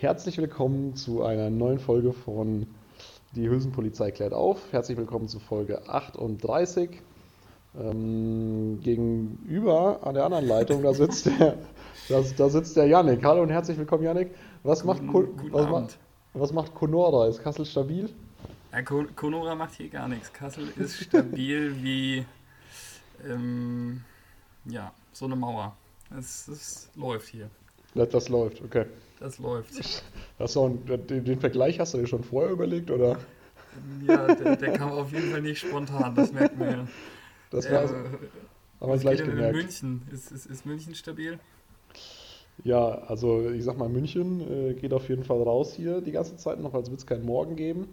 Herzlich willkommen zu einer neuen Folge von Die Hülsenpolizei klärt auf. Herzlich willkommen zu Folge 38. Ähm, gegenüber an der anderen Leitung, da sitzt der, da, da sitzt der Yannick. Hallo und herzlich willkommen, Yannick. Was Guten, macht, guten was, Abend. was macht Conora? Ist Kassel stabil? Ja, Conora macht hier gar nichts. Kassel ist stabil wie ähm, ja, so eine Mauer. Es, es läuft hier. Das, das läuft, okay. Das läuft. Du auch einen, den, den Vergleich hast du dir schon vorher überlegt, oder? Ja, der, der kam auf jeden Fall nicht spontan, das merkt man ja. Das Äh, war, wir was gleich geht denn in gemerkt. München? Ist, ist, ist München stabil? Ja, also ich sag mal, München äh, geht auf jeden Fall raus hier die ganze Zeit noch, als würde es keinen Morgen geben.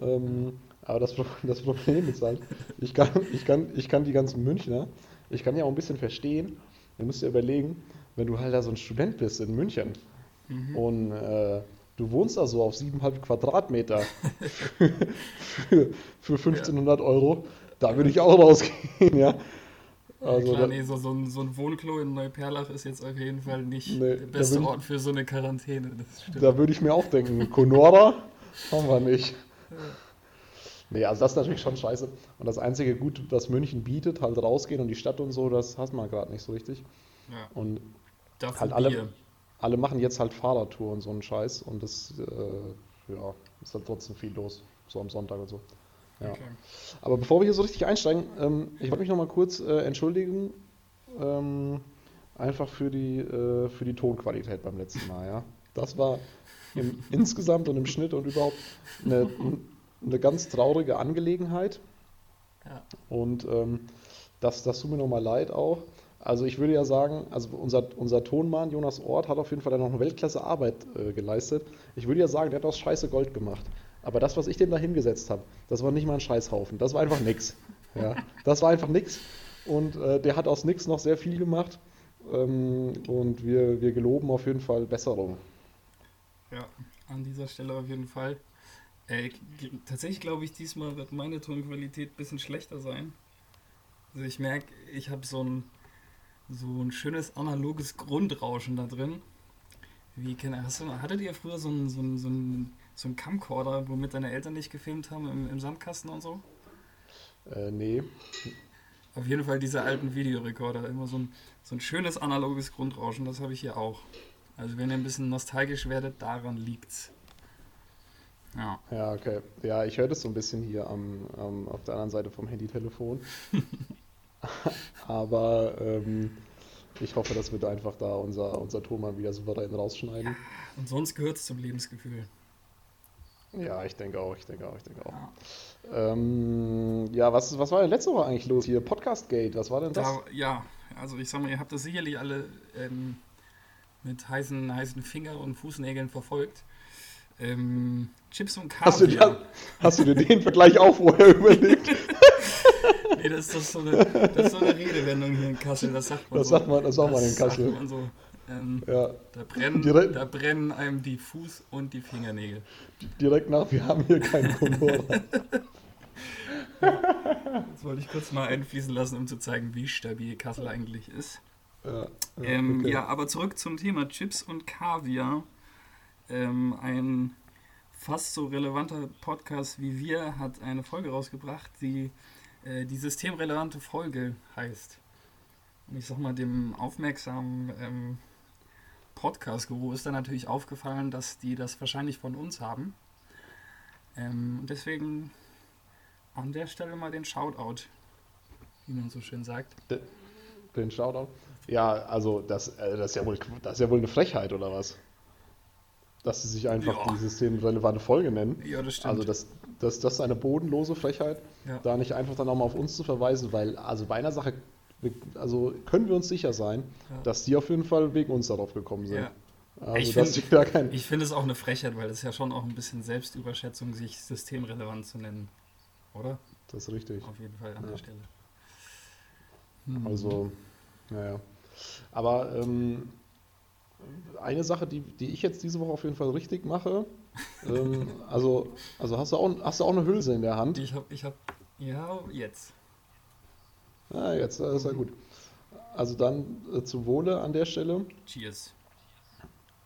Ähm, aber das, das Problem ist halt, ich kann, ich, kann, ich kann die ganzen Münchner, ich kann ja auch ein bisschen verstehen, du musst dir überlegen, wenn du halt da so ein Student bist in München Mhm. und äh, du wohnst da so auf 7,5 Quadratmeter für, für, für 1500 Euro, da würde ich auch rausgehen, ja. Also Klar, nee, so, so, ein, so ein Wohnklo in Neuperlach ist jetzt auf jeden Fall nicht Nee, der beste Ort für so eine Quarantäne. Da würde ich mir auch denken, Conora haben wir nicht. Nee, also das ist natürlich schon scheiße. Und das einzige Gut, was München bietet, halt rausgehen und die Stadt und so, das hast man gerade nicht so richtig. ja, Und dafür halt alle- Bier. alle machen jetzt halt Fahrradtour und so einen Scheiß und das, äh, ja, ist halt trotzdem viel los, so am Sonntag und so. Ja. Okay. Aber bevor wir hier so richtig einsteigen, ähm, ich wollte mich noch mal kurz äh, entschuldigen, ähm, einfach für die, äh, für die Tonqualität beim letzten Mal, ja. Das war im, insgesamt und im Schnitt und überhaupt eine, eine ganz traurige Angelegenheit. Ja. Und ähm, das, das tut mir nochmal leid auch. Also ich würde ja sagen, also unser, unser Tonmann Jonas Ort hat auf jeden Fall da noch eine Weltklasse Arbeit äh, geleistet. Ich würde ja sagen, der hat aus Scheiße Gold gemacht. Aber das, was ich dem da hingesetzt habe, das war nicht mal ein Scheißhaufen. Das war einfach nix. Ja, das war einfach nix. Und äh, der hat aus nix noch sehr viel gemacht. Ähm, und wir, wir geloben auf jeden Fall Besserung. Ja, an dieser Stelle auf jeden Fall. Äh, tatsächlich glaube ich, diesmal wird meine Tonqualität ein bisschen schlechter sein. Also ich merke, ich habe so ein, so ein schönes analoges Grundrauschen da drin. Wie kennt hast du, hattet ihr früher so einen so einen- so einen- so einen Camcorder, womit deine Eltern nicht gefilmt haben im, im Sandkasten und so? Äh, nee. Auf jeden Fall diese alten Videorekorder, immer so ein, so ein schönes analoges Grundrauschen, das habe ich hier auch. Also wenn ihr ein bisschen nostalgisch werdet, daran liegt's. Ja. Ja, okay. Ja, ich höre das so ein bisschen hier am, am, auf der anderen Seite vom Handytelefon. Aber ähm, ich hoffe, dass wir da einfach da unser, unser Ton mal wieder souverän rausschneiden. Und sonst gehört es zum Lebensgefühl. Ja, ich denke auch, ich denke auch, ich denke auch. Ja. Ähm, ja, was, was war denn letzte Woche eigentlich los hier? Podcast Gate, was war denn das? Da, ja, also ich sag mal, ihr habt das sicherlich alle ähm, mit heißen, heißen Finger- und Fußnägeln verfolgt. Ähm, Chips und Hast du, Kaviar. dir, hast du dir den Vergleich auch vorher überlegt? Nee, das ist, das, so eine, das ist so eine Redewendung hier in Kassel, das sagt man Das so. sagt man, das sagt man in Kassel. sagt man so. Ähm, Ja, da, brennen, Direkt- da brennen einem die Fuß- und die Fingernägel. direkt nach, wir haben hier keinen Conora. Das wollte ich kurz mal einfließen lassen, um zu zeigen, wie stabil Kassel eigentlich ist. Ja, ja, Ähm, okay. Ja, aber zurück zum Thema Chips und Kaviar. Ähm, ein fast so relevanter Podcast wie wir hat eine Folge rausgebracht, die äh, die systemrelevante Folge heißt. Und ich sag mal, dem aufmerksamen ähm, Podcast-Guru ist dann natürlich aufgefallen, dass die das wahrscheinlich von uns haben. Ähm, und deswegen an der Stelle mal den Shoutout, wie man so schön sagt. Den Shoutout. Ja, also das, äh, das, ist ja wohl, das ist ja wohl eine Frechheit, oder was? Dass sie sich einfach Ja. die systemrelevante Folge nennen. Ja, das stimmt. Also das, das, das ist eine bodenlose Frechheit, Ja. da nicht einfach dann auch mal auf uns zu verweisen, weil also bei einer Sache also können wir uns sicher sein, Ja. dass die auf jeden Fall wegen uns darauf gekommen sind. Ja. Also Ich find- da kein, Ich finde es auch eine Frechheit, weil es ja schon auch ein bisschen Selbstüberschätzung, sich systemrelevant zu nennen. Oder? das ist richtig. Auf jeden Fall an der Stelle. Hm. Also, naja. Aber ähm, eine Sache, die, die ich jetzt diese Woche auf jeden Fall richtig mache, ähm, also, also hast, du auch, hast du auch eine Hülse in der Hand? Ich habe, ich habe, ja, jetzt. Ah, jetzt, das ist ja gut. Also dann äh, zum Wohle an der Stelle. Cheers.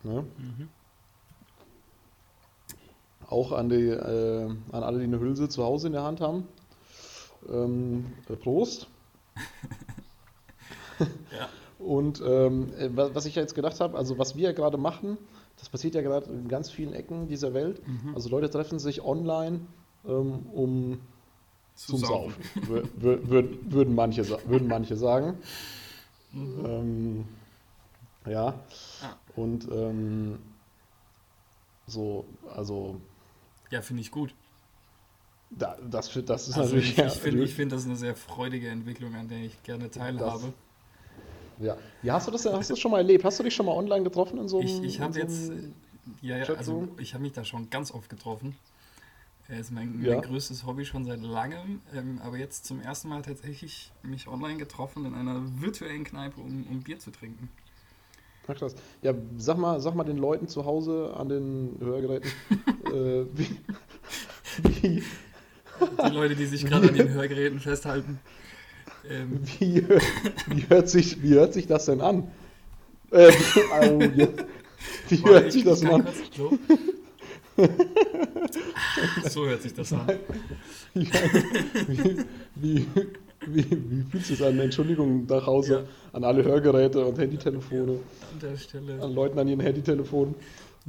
Ne? Mhm. auch an, die, äh, an alle, die eine Hülse zu Hause in der Hand haben. Ähm, äh, Prost. Ja. Und ähm, äh, wa- was ich ja jetzt gedacht habe, also was wir ja gerade machen, das passiert ja gerade in ganz vielen Ecken dieser Welt. Mhm. Also Leute treffen sich online, ähm, um Zu zum saufen. Saufen. Wür- wür- würd- würden, manche, würden manche sagen. Mhm. Ähm, ja. Ja. Und ähm, so, also Ja, finde ich gut. da, das, das ist Also natürlich. ich, ja, ich finde ich find das eine sehr freudige Entwicklung, an der ich gerne teilhabe. Ja. ja, hast du das, hast du das schon mal erlebt? Hast du dich schon mal online getroffen in so einem. Ich, ich habe so jetzt, ja, ja, also ich habe mich da schon ganz oft getroffen. Er ist mein, Ja. mein größtes Hobby schon seit langem, ähm, aber jetzt zum ersten Mal tatsächlich mich online getroffen in einer virtuellen Kneipe, um, um Bier zu trinken. Ach krass. Ja, sag mal, sag mal den Leuten zu Hause an den Hörgeräten, äh, wie, wie, Die Leute, die sich gerade an den Hörgeräten festhalten. Ähm, wie, wie, hört sich, wie hört sich das denn an? Äh, wie, au, ja. wie warte, hört sich ich- das an? So. hört sich das an. Wie, wie, wie, wie, fühlt sich das an? Entschuldigung nach Hause Ja. an alle Hörgeräte und Handytelefone, An der Stelle. an Leuten an ihren Handytelefonen.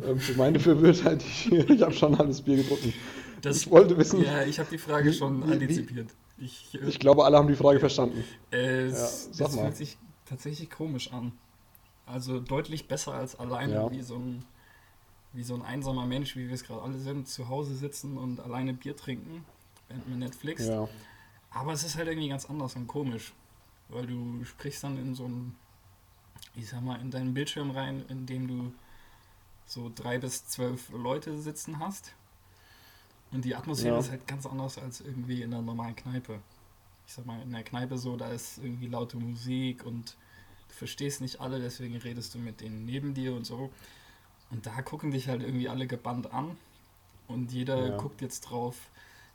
Ähm, für meine Verwirrtheit, ich, ich habe schon alles Bier getrunken. Das, ich wollte wissen, ja, ich habe die Frage schon wie- wie- antizipiert. Ich, äh, ich glaube, alle haben die Frage verstanden. Äh, Ja, mal. fühlt sich tatsächlich komisch an. Also deutlich besser als alleine Ja. wie so ein wie so ein einsamer Mensch, wie wir es gerade alle sind, zu Hause sitzen und alleine Bier trinken, während man Netflix. Ja, Aber es ist halt irgendwie ganz anders und komisch, weil du sprichst dann in so ein, ich sag mal, in deinen Bildschirm rein, in dem du so drei bis zwölf Leute sitzen hast. Und die Atmosphäre Ja. ist halt ganz anders als irgendwie in einer normalen Kneipe. Ich sag mal, in der Kneipe so, da ist irgendwie laute Musik und du verstehst nicht alle, deswegen redest du mit denen neben dir und so. Und da gucken dich halt irgendwie alle gebannt an und jeder Ja. guckt jetzt drauf,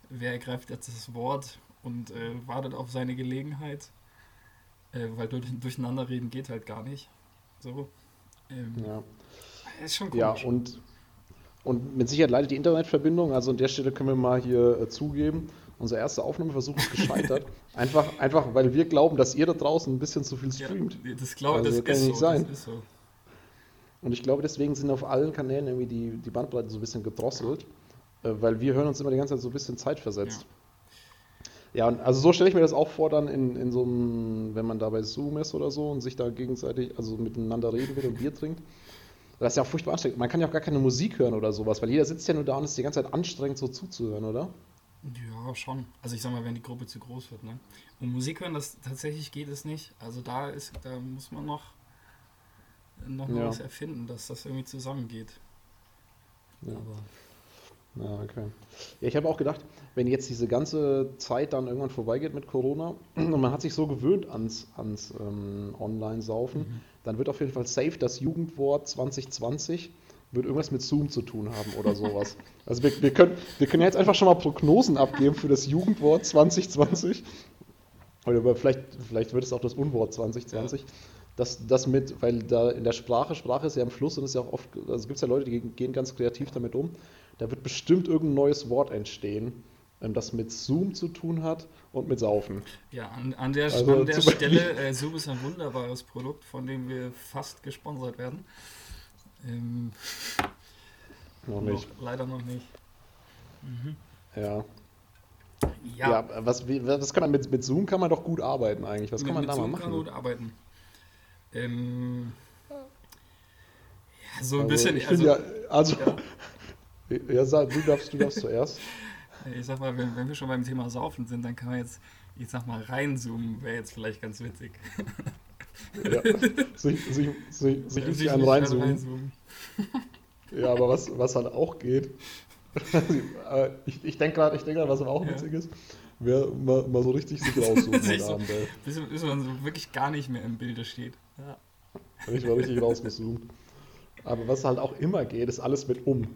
wer ergreift jetzt das Wort und äh, wartet auf seine Gelegenheit, äh, weil durch, durcheinander reden geht halt gar nicht. So. Ähm, ja. Ist schon Ja, komisch. und, und mit Sicherheit leidet die Internetverbindung. Also an der Stelle können wir mal hier äh, zugeben, unser erster Aufnahmeversuch ist gescheitert. einfach, einfach, weil wir glauben, dass ihr da draußen ein bisschen zu viel ja, streamt. das glaube Also, das kann ist nicht so. sein. Das ist so. Und ich glaube, deswegen sind auf allen Kanälen irgendwie die, die Bandbreite so ein bisschen gedrosselt, äh, weil wir hören uns immer die ganze Zeit so ein bisschen zeitversetzt. Ja, und also so stelle ich mir das auch vor, dann in, in so einem, wenn man da bei Zoom ist oder so und sich da gegenseitig, also miteinander reden will und Bier trinkt. Das ist ja auch furchtbar anstrengend. Man kann ja auch gar keine Musik hören oder sowas, weil jeder sitzt ja nur da und ist die ganze Zeit anstrengend so zuzuhören, oder? Ja, schon. Also ich sag mal, wenn die Gruppe zu groß wird, ne? Und Musik hören, das tatsächlich geht es nicht. Also da ist, da muss man noch, noch Ja. was erfinden, dass das irgendwie zusammengeht. Ja. Aber Ja, okay. Ja, ich habe auch gedacht, wenn jetzt diese ganze Zeit dann irgendwann vorbeigeht mit Corona und man hat sich so gewöhnt ans, ans ähm, Online-Saufen, Mhm. dann wird auf jeden Fall safe das Jugendwort 2020 wird irgendwas mit Zoom zu tun haben oder sowas. Also wir, wir, können, wir können jetzt einfach schon mal Prognosen abgeben für das Jugendwort 2020. Oder vielleicht, vielleicht wird es auch das Unwort 2020. Das, das mit, weil da in der Sprache, Sprache ist ja im Fluss und ist ja auch oft, also gibt es ja Leute, die gehen ganz kreativ damit um. Da wird bestimmt irgendein neues Wort entstehen, ähm, das mit Zoom zu tun hat und mit Saufen. ja, an, an der, Also an der Stelle, äh, Zoom ist ein wunderbares Produkt, von dem wir fast gesponsert werden. Ähm, Noch nicht. Noch, leider noch nicht. Mhm. Ja. Ja, Ja, was, was kann man mit, mit Zoom kann man doch gut arbeiten eigentlich. Was mit, kann man mit da mal Zoom machen? kann man gut arbeiten. Ähm, ja, so ein Also, bisschen, ich also, ja, also, ja. Ja, sag, du darfst, du darfst zuerst. ich sag mal, wenn, wenn wir schon beim Thema Saufen sind, dann kann man jetzt, ich sag mal, reinzoomen, wäre jetzt vielleicht ganz witzig. Ja. Sich, sich, sich, sich richtig nicht reinzoomen. reinzoomen. Ja, aber was, was halt auch geht, ich, ich denke gerade, ich denk grad, was aber auch Ja. witzig ist, wäre mal, mal so richtig sich rauszoomen Sich so- Abend, ey. Bis, bis man so wirklich gar nicht mehr im Bilde steht. Ja. Ich war richtig rausgezoomt. Aber was halt auch immer geht, ist alles mit um.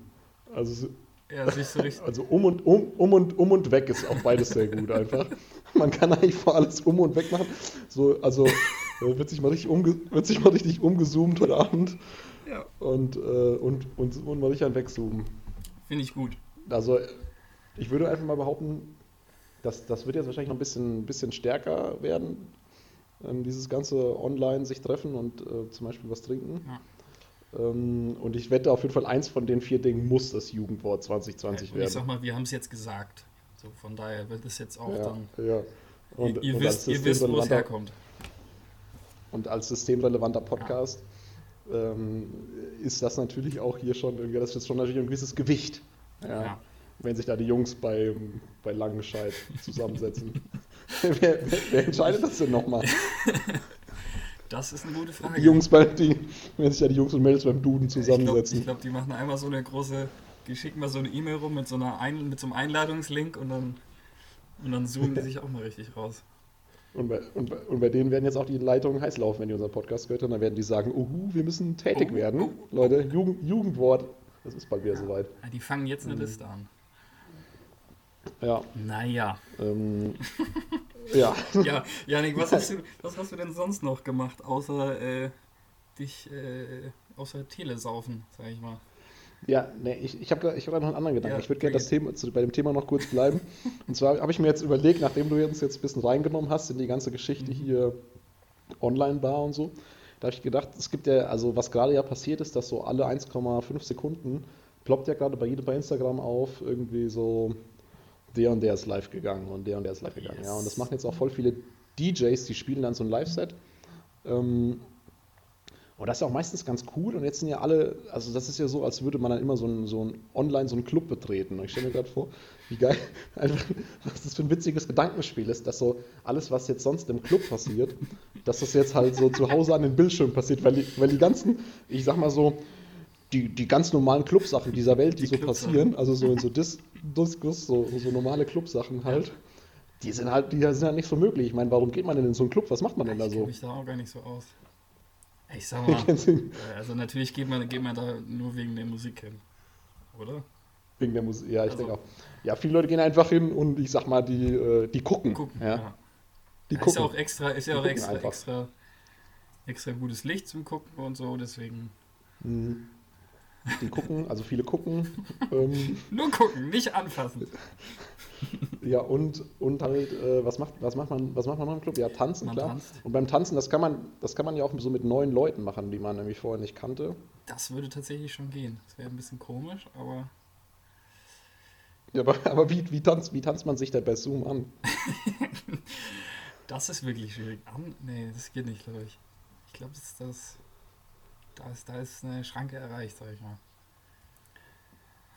Also, Ja, sich so richtig. also um und um, um und um und weg ist auch beides sehr gut einfach. Man kann eigentlich vor alles um und weg machen. So, also äh, wird sich mal richtig umge wird sich mal richtig umgezoomt heute Abend Ja. und, äh, und, und, und mal richtig ein wegzoomen. Finde ich gut. Also, ich würde einfach mal behaupten, dass das wird jetzt wahrscheinlich noch ein bisschen, bisschen stärker werden, ähm, dieses ganze Online sich treffen und äh, zum Beispiel was trinken. Ja. Ähm, und ich wette auf jeden Fall, eins von den vier Dingen muss das Jugendwort 2020 Und ich werden. sag mal, wir haben es jetzt gesagt. So, von daher wird es jetzt auch ja, dann. ja. Und, ihr, und wisst, ihr wisst, wo es herkommt. Und als systemrelevanter Podcast ähm, ist das natürlich auch hier schon, irgendwie- das ist schon natürlich ein gewisses Gewicht. Ja. Ja. Wenn sich da die Jungs bei, bei Langenscheid zusammensetzen. wer, wer, wer entscheidet das denn nochmal? Das ist eine gute Frage. Die Jungs bei, die, wenn sich da die Jungs und Mädels beim Duden Ich glaube, zusammensetzen. glaub, die machen einmal so eine große, die schicken mal so eine E-Mail rum mit so, einer Ein mit so einem Einladungslink und dann, und dann zoomen die sich auch mal richtig raus. Und bei, und, bei, und bei denen werden jetzt auch die Leitungen heiß laufen, wenn die unseren Podcast gehört haben. Dann werden die sagen, uhu, wir müssen tätig Oh, werden. oh, oh. Leute, Jugend, Jugendwort. Das ist bald wieder soweit. Ah, Die fangen jetzt eine Mhm. Liste an. Ja. Naja. Ähm, ja. Ja, Janik, was hast, du, was hast du denn sonst noch gemacht, außer äh, dich, äh, außer Telesaufen, sag ich mal? Ja, nee, ich, ich habe ich hab noch einen anderen Gedanken. Ja, ich würde gerne das. Thema, zu, bei dem Thema noch kurz bleiben. Und zwar habe ich mir jetzt überlegt, nachdem du uns jetzt ein bisschen reingenommen hast in die ganze Geschichte hier online war und so, da habe ich gedacht, es gibt ja, also was gerade ja passiert ist, dass so alle 1,5 Sekunden ploppt ja gerade bei jedem bei Instagram auf, irgendwie so, der und der ist live gegangen und der und der ist live gegangen. Ja, und das machen jetzt auch voll viele DJs, die spielen dann so ein Live-Set. Ähm, und das ist ja auch meistens ganz cool. Und jetzt sind ja alle, also das ist ja so, als würde man dann immer so ein, so ein online so einen Club betreten. Und ich stelle mir gerade vor, wie geil, einfach, was das für ein witziges Gedankenspiel ist, dass so alles, was jetzt sonst im Club passiert, dass das jetzt halt so zu Hause an den Bildschirm passiert, weil die, weil die ganzen, ich sag mal so, die, die ganz normalen Clubsachen dieser Welt, die, Die so Clubsachen. passieren, also so in so Dis, Diskus, so, so normale Clubsachen halt, die sind halt, die sind halt nicht so möglich. Ich meine, warum geht man denn in so einen Club? Was macht man denn da Ich kenne so? mich da auch gar nicht so aus. Ich sag mal, äh, also natürlich geht man, geht man da nur wegen der Musik hin, oder? Wegen der Musik, ja, ich Also- denke auch. Ja, viele Leute gehen einfach hin und ich sag mal, die, äh, die gucken. Gucken, ja. ja. Die Ja, ist gucken. ja auch extra, ist ja Die auch extra, einfach. extra, extra gutes Licht zum Gucken und so, deswegen. Mhm. Die gucken, also viele gucken. ähm, Nur gucken, nicht anfassen. ja, und, und halt, äh, was, macht, was, macht man, was macht man noch im Club? Ja, tanzen, Man klar. tanzt. Und beim Tanzen, das kann, man, das kann man ja auch so mit neuen Leuten machen, die man nämlich vorher nicht kannte. Das würde tatsächlich schon gehen. Das wäre ein bisschen komisch, aber Ja, aber, aber wie, wie, tanzt, wie tanzt man sich da bei Zoom an? das ist wirklich schwierig. An, nee, das geht nicht, glaube ich. Ich glaube, das ist das. Da ist, da ist eine Schranke erreicht, sag ich mal.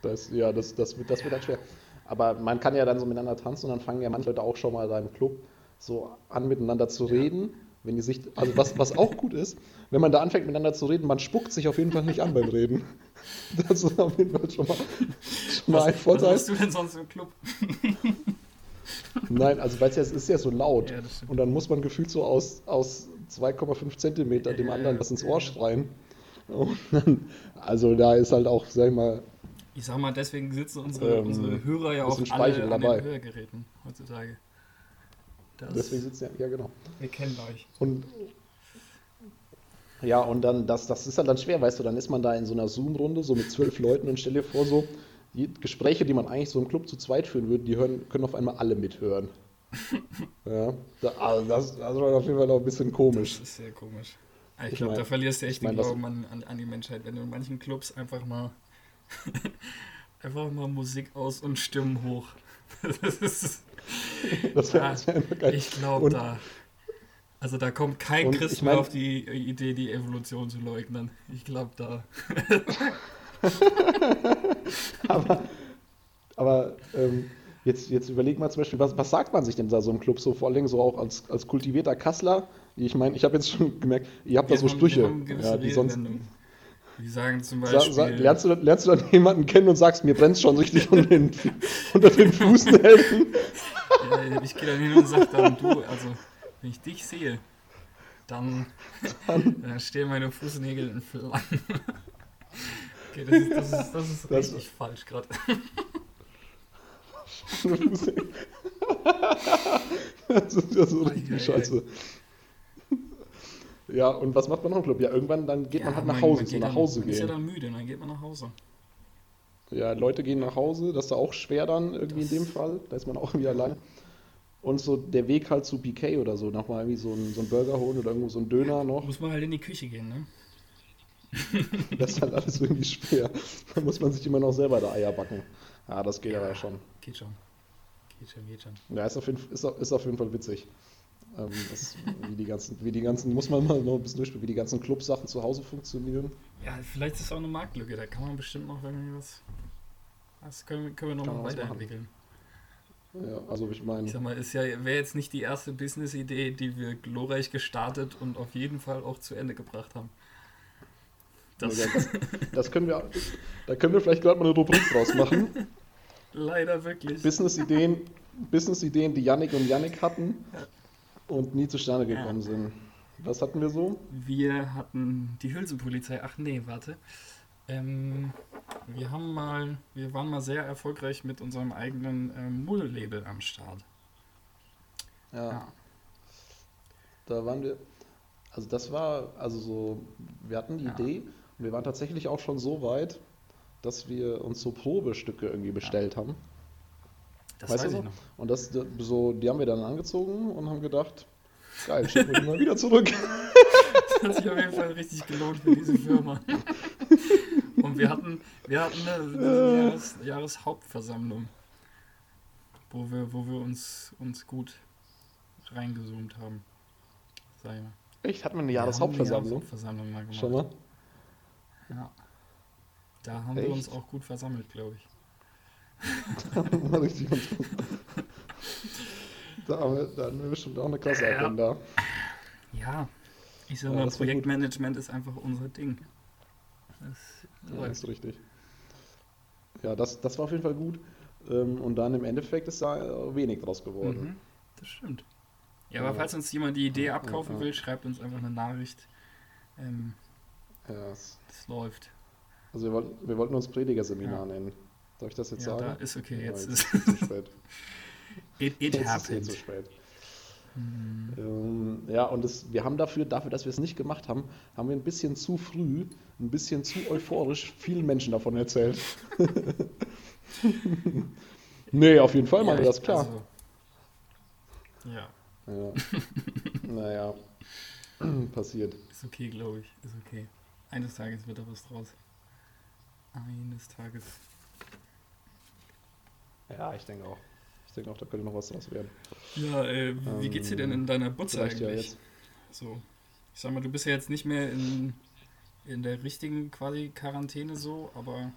Das, ja, das, das, wird, das wird dann schwer. Aber man kann ja dann so miteinander tanzen und dann fangen ja manche Leute auch schon mal da im Club so an, miteinander zu Ja. reden. Wenn die sich, also was, was auch gut ist, wenn man da anfängt miteinander zu reden, man spuckt sich auf jeden Fall nicht an beim Reden. Das ist auf jeden Fall schon mal, schon mal ein Was Vorteil. machst du denn sonst im Club? Nein, also weil es ja, es ist ja so laut. Ja. Und dann muss man gefühlt so aus, aus 2,5 Zentimeter dem anderen was ins. Ohr schreien. Dann, also da ist halt auch, sag ich mal, Ich sag mal, deswegen sitzen unsere, Ähm, unsere Hörer ja auch alle an dabei. den Hörgeräten heutzutage. Das, deswegen sitzen ja, ja genau. wir kennen euch. Und ja, und dann, das, das ist halt dann schwer, weißt du, dann ist man da in so einer Zoom-Runde, so mit zwölf Leuten und stell dir vor, so, die Gespräche, die man eigentlich so im Club zu zweit führen würde, die hören, können auf einmal alle mithören. ja, also das, das war auf jeden Fall auch ein bisschen komisch. Das ist sehr komisch. Ah, Ich Ich glaube, da verlierst du echt den das- Glauben an, an, an die Menschheit, wenn du in manchen Clubs einfach mal einfach mal Musik aus und Stimmen hoch. Das ist, Das das wär einfach geil. ich glaube, da. Also da kommt kein Christ ich mehr mein- auf die Idee, die Evolution zu leugnen. Ich glaube, da. Aber, aber ähm, jetzt, jetzt überleg mal zum Beispiel, was, was sagt man sich denn da so im Club so, vor allen Dingen so auch als, als kultivierter Kassler? Ich meine, ich habe jetzt schon gemerkt, ihr habt da so haben- Sprüche, ja, die sonst. Die sagen zum Beispiel. sa, lernst, du, lernst du dann jemanden kennen und sagst, mir brennt schon richtig unter den, unter den Fußnägeln? Ja, ich gehe dann hin und sage dann, du, also, wenn ich dich sehe, dann, dann stehen meine Fußnägel in Flammen. Okay, das ist, das ist, das ist Das- richtig falsch gerade. Das ist ja so richtig ei, ei. scheiße. Ja, und was macht man noch im Club? Ja, irgendwann dann geht man halt nach Hause, so nach Hause dann, man ist ja gehen. dann müde, dann geht man nach Hause. Ja, Leute gehen nach Hause, das ist auch schwer dann irgendwie das in dem Fall. Da ist man auch irgendwie alleine. Und so der Weg halt zu PK oder so, nochmal irgendwie so ein, so Burger holen oder irgendwo so ein Döner noch. Muss man halt in die Küche gehen, ne? das ist halt alles irgendwie schwer. Da muss man sich immer noch selber da Eier backen. Ja, das geht ja, aber schon. Geht schon. Geht schon, geht schon. Ja, ist auf jeden, ist, ist auf jeden Fall witzig. Ähm, das, wie, die ganzen, wie die ganzen, muss man mal noch ein bisschen durchspielen, wie die ganzen Clubsachen zu Hause funktionieren. Ja, vielleicht ist es auch eine Marktlücke, da kann man bestimmt noch irgendwie was. Das können, können wir noch mal weiterentwickeln. Ja, also ich meine. Ich sag mal, ist ja, wäre jetzt nicht die erste Business-Idee, die wir glorreich gestartet und auf jeden Fall auch zu Ende gebracht haben. Das, das, können wir, da können wir vielleicht gerade mal eine Rubrik draus machen. Leider wirklich. Business-Ideen, Business-Ideen, die Yannick und Yannick hatten und nie zustande gekommen ja. sind. Was hatten wir so? Wir hatten die Hülsenpolizei. Ach nee, warte. Ähm, wir haben mal, wir waren mal sehr erfolgreich mit unserem eigenen ähm, Mull-Label am Start. Ja. ja. Da waren wir, also das war, also so, wir hatten die ja. Idee und wir waren tatsächlich auch schon so weit, dass wir uns so Probestücke irgendwie bestellt ja. haben. Das weißt weiß du so? Und das so, die haben wir dann angezogen und haben gedacht, geil, schicken wir die mal wieder zurück. das hat sich auf jeden Fall richtig gelohnt für diese Firma. Und wir hatten, wir hatten eine, eine Jahres, Jahreshauptversammlung, wo wir, wo wir uns, uns gut reingezoomt haben. Sag ich mal. Echt? Hat man eine Jahreshauptversammlung? Jahreshauptversammlung mal gemacht. Schon mal? Ja. Da haben Echt? wir uns auch gut versammelt, glaube ich. mal richtig. Da haben, wir, da haben wir bestimmt auch eine klasse Agenda. Ja, ich sag mal, ja, Projektmanagement ist einfach unser Ding. Das ja, ist richtig. Ja, das, das war auf jeden Fall gut. Ähm, und dann im Endeffekt ist da wenig draus geworden. Mhm, das stimmt. Ja, aber falls uns jemand die Idee abkaufen will, schreibt uns einfach eine Nachricht. Ähm, ja, es läuft. Also wir wollten, wir wollten uns Predigerseminar ja. nennen. Darf ich das jetzt ja, sagen? Da ist okay, jetzt, ja, jetzt ist es zu spät. it, it jetzt happened. Ist eh zu spät. Mhm. Ähm, ja, und das, wir haben dafür, dafür, dass wir es nicht gemacht haben, haben wir ein bisschen zu früh, ein bisschen zu euphorisch vielen Menschen davon erzählt. nee, auf jeden Fall ja, machen wir das, klar. Also, ja. ja. naja, passiert. Ist okay, glaube ich. Ist okay. Eines Tages wird da was draus. Eines Tages. Ja, ich denke auch. Ich denke auch, da könnte noch was draus werden. Ja, äh, wie ähm, geht's dir denn in deiner Butze eigentlich? Ja jetzt. So, ich sag mal, du bist ja jetzt nicht mehr in, in der richtigen quasi Quarantäne so, aber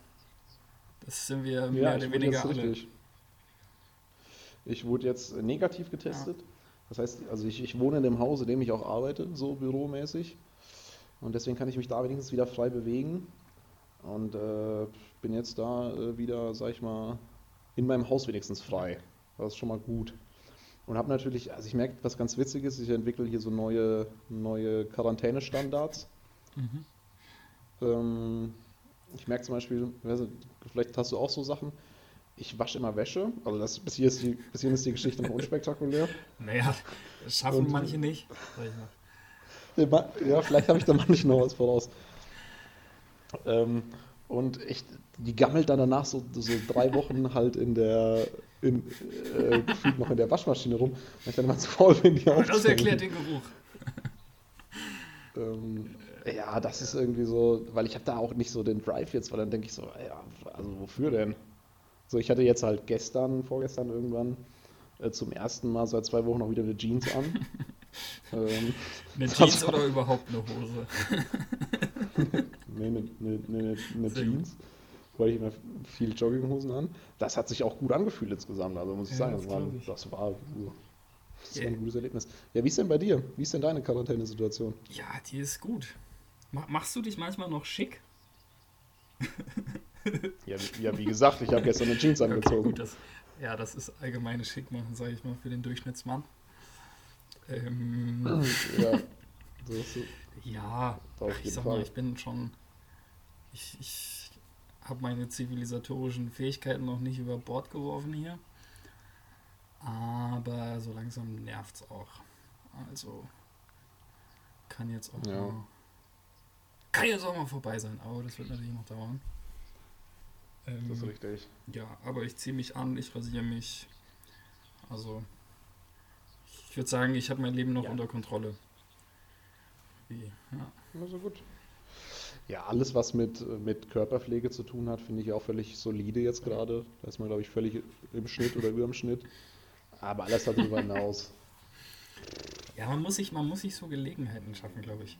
das sind wir mehr ja, oder weniger alle. Richtig. Ich wurde jetzt negativ getestet. Ja. Das heißt, also ich, ich wohne in dem Haus, in dem ich auch arbeite, so büromäßig. Und deswegen kann ich mich da wenigstens wieder frei bewegen. Und äh, bin jetzt da äh, wieder, sag ich mal, in meinem Haus wenigstens frei. Das ist schon mal gut. Und habe natürlich, also ich merke, was ganz witzig ist, ich entwickle hier so neue, neue Quarantänestandards. Mhm. Ähm, ich merke zum Beispiel, vielleicht hast du auch so Sachen, ich wasche immer Wäsche. Also das, bis, hier ist die, bis hierhin ist die Geschichte noch unspektakulär. Naja, das schaffen Und, manche nicht. Ja, vielleicht habe ich da manchen noch was voraus. Ähm, und echt, die gammelt dann danach so, so drei Wochen halt in der, in, äh, noch in der Waschmaschine rum, weil ich dann immer zu faul bin, die aufzunehmen. Das erklärt den Geruch. ähm, ja, das ist irgendwie so, weil ich habe da auch nicht so den Drive jetzt, weil dann denke ich so, ja, also wofür denn? So, ich hatte jetzt halt gestern, vorgestern irgendwann äh, zum ersten Mal seit zwei Wochen auch wieder eine Jeans an. Ähm, eine Jeans oder überhaupt eine Hose? nee, eine, eine, eine, eine Jeans weil ich immer viel Jogginghosen an. Das hat sich auch gut angefühlt insgesamt, also muss ich ja, sagen. Das, war, das, war, das war ein gutes Erlebnis. Ja, wie ist denn bei dir? Wie ist denn deine Quarantänesituation? Ja, die ist gut. Machst du dich manchmal noch schick? ja, ja, wie gesagt, ich habe gestern eine Jeans angezogen. Okay, gut, das, ja, das ist allgemeine Schickmachen, sage ich mal, für den Durchschnittsmann. Ähm, ja, so ja ich sag Fall. mal, ich bin schon. Ich, ich habe meine zivilisatorischen Fähigkeiten noch nicht über Bord geworfen hier. Aber so langsam nervt es auch. Also kann jetzt auch ja. mal, kann jetzt auch mal vorbei sein, aber das wird natürlich noch dauern. Ähm, Das ist richtig. Ja, aber ich ziehe mich an, ich rasiere mich. Also, ich würde sagen, ich habe mein Leben noch Ja. unter Kontrolle. Ja. Also gut. Ja, alles, was mit, mit Körperpflege zu tun hat, finde ich auch völlig solide jetzt gerade. Da ist man, glaube ich, völlig im Schnitt oder über dem Schnitt. Aber alles darüber hinaus. ja, man muss sich, man muss sich so Gelegenheiten schaffen, glaube ich.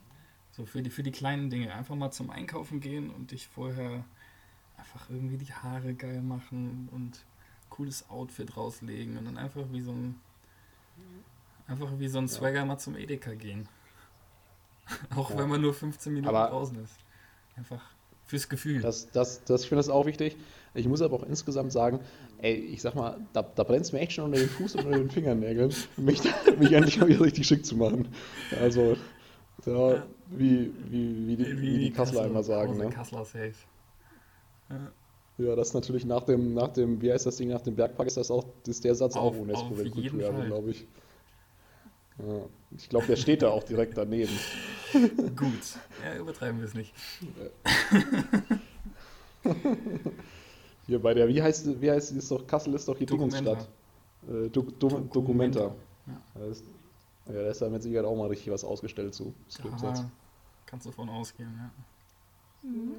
So für die, für die kleinen Dinge. Einfach mal zum Einkaufen gehen und dich vorher einfach irgendwie die Haare geil machen und cooles Outfit rauslegen und dann einfach wie so ein einfach wie so ein Swagger mal zum Edeka gehen. Auch Ja. wenn man nur 15 Minuten Aber- draußen ist. Einfach fürs Gefühl. Das, das, das, ich finde das auch wichtig. Ich muss aber auch insgesamt sagen, ey, ich sag mal, da, da brennt es mir echt schon unter den Fuß und unter den Fingernägeln, mich, mich endlich mal wieder richtig schick zu machen. Also, da, Ja. wie, wie, wie, die, wie die Kasseler immer sagen. Ne? Kassler safe. Ja, Ja, das ist natürlich nach dem, nach dem, wie heißt das Ding, nach dem Bergpark ist das auch, ist der Satz Auf- auch UNESCO-Weltkulturerbe, Fall. glaube ich. Ja, ich glaube, der steht da auch direkt daneben. gut. Ja, übertreiben wir es nicht. Hier bei der, wie heißt, wie heißt, ist doch, Kassel ist doch die. Dingensstadt. Äh, Do, Do, Documenta. Ja. Da ist, ja, da ist da mit Sicherheit auch mal richtig was ausgestellt zu. Ja, kannst du davon ausgehen, ja.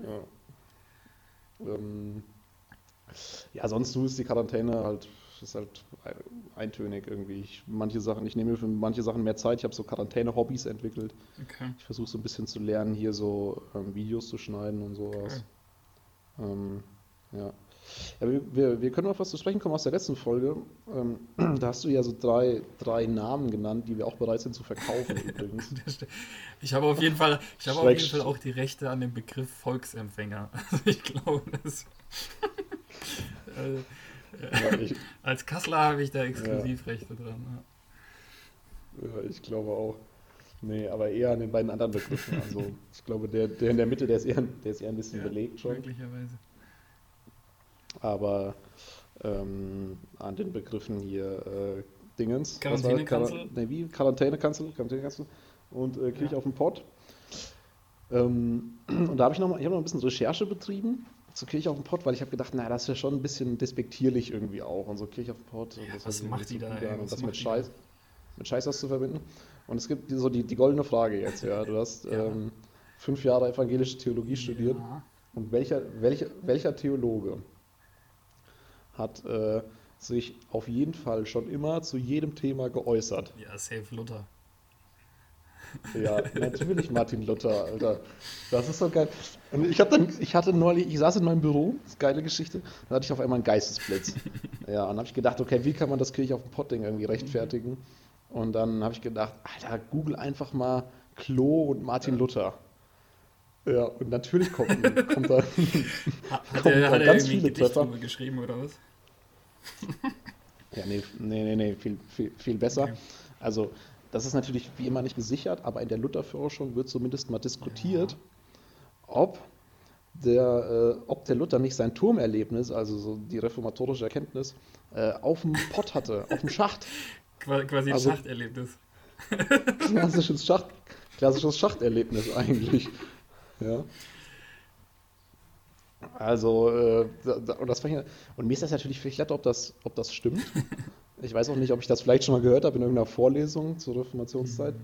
Ja. Ähm, ja, sonst du ist die Quarantäne halt, ist halt eintönig irgendwie. Ich, manche Sachen, ich nehme mir für manche Sachen mehr Zeit. Ich habe so Quarantäne-Hobbys entwickelt. Okay. Ich versuche so ein bisschen zu lernen, hier so ähm, Videos zu schneiden und sowas. Ähm, ja. ja wir, wir, wir können auf was zu sprechen kommen aus der letzten Folge. Ähm, da hast du ja so drei, drei Namen genannt, die wir auch bereit sind zu verkaufen übrigens. Ich habe auf jeden Fall, ich habe auf jeden Fall auch die Rechte an dem Begriff Volksempfänger. Also ich glaube, das. Ja, ich, als Kassler habe ich da Exklusivrechte dran. ja, ich glaube auch. Nee, aber eher an den beiden anderen Begriffen. Also ich glaube, der, der in der Mitte, der ist eher, der ist eher ein bisschen Ja, belegt Ja, schon. möglicherweise. Aber ähm, an den Begriffen hier äh, Dingens. Quarantänekanzel? Quar- Nee, wie? Quarantänekanzel, Quarantänekanzel und äh, Kirche auf dem Pott. Ähm, und da habe ich noch mal, ich habe noch ein bisschen Recherche betrieben zur Kirche auf dem Pott, weil ich habe gedacht, naja, das ist ja schon ein bisschen despektierlich irgendwie auch. Und so Kirche auf dem Pott. Ja, das was macht die da, ey? Und das mit Scheiß, mit Scheiß was zu verbinden. Und es gibt so die, die goldene Frage jetzt, ja. Du hast Ja. ähm, fünf Jahre evangelische Theologie studiert. Ja. Und welcher, welcher, welcher Theologe hat äh, sich auf jeden Fall schon immer zu jedem Thema geäußert? ja, safe Luther. Ja, natürlich Martin Luther, Alter. Das ist so geil. Und ich, hab dann, ich hatte neulich, ich saß in meinem Büro, das ist eine geile Geschichte, da hatte ich auf einmal einen Geistesblitz. Ja, und dann habe ich gedacht, okay, wie kann man das Kirche auf dem Pottding irgendwie rechtfertigen? Und dann habe ich gedacht, Alter, google einfach mal Klo und Martin Luther. Ja, und natürlich kommt, kommt da. Kommen er, da hat ganz viele Treffer. geschrieben oder was? Ja, nee, nee, nee, nee viel, viel, viel besser. Okay. Also, das ist natürlich wie immer nicht gesichert, aber in der Lutherforschung wird zumindest mal diskutiert, ob, der, äh, ob der Luther nicht sein Turmerlebnis, also so die reformatorische Erkenntnis, äh, auf dem Pott hatte, auf dem Schacht. Qua- Quasi ein Also- Schachterlebnis. Klassisches, Schacht, klassisches Schachterlebnis eigentlich. Ja. Also, äh, und, das und mir ist das natürlich völlig klar, ob das, ob das stimmt. Ich weiß auch nicht, ob ich das vielleicht schon mal gehört habe in irgendeiner Vorlesung zur Reformationszeit.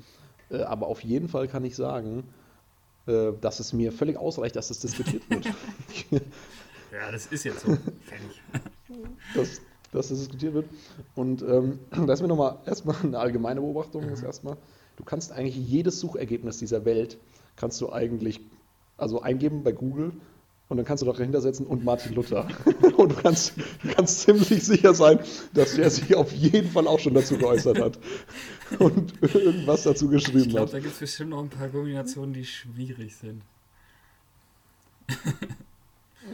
Äh, aber auf jeden Fall kann ich sagen, äh, dass es mir völlig ausreicht, dass das diskutiert wird. Ja, das ist jetzt so. Fertig. dass, dass das diskutiert wird. Und ähm, da ist mir nochmal erstmal eine allgemeine Beobachtung. Ist erstmal, du kannst eigentlich jedes Suchergebnis dieser Welt, kannst du eigentlich also eingeben bei Google und dann kannst du doch dahinter setzen und Martin Luther. Und du kannst, du kannst ziemlich sicher sein, dass der sich auf jeden Fall auch schon dazu geäußert hat und irgendwas dazu Ich geschrieben glaube, hat. da gibt es bestimmt noch ein paar Kombinationen, die schwierig sind.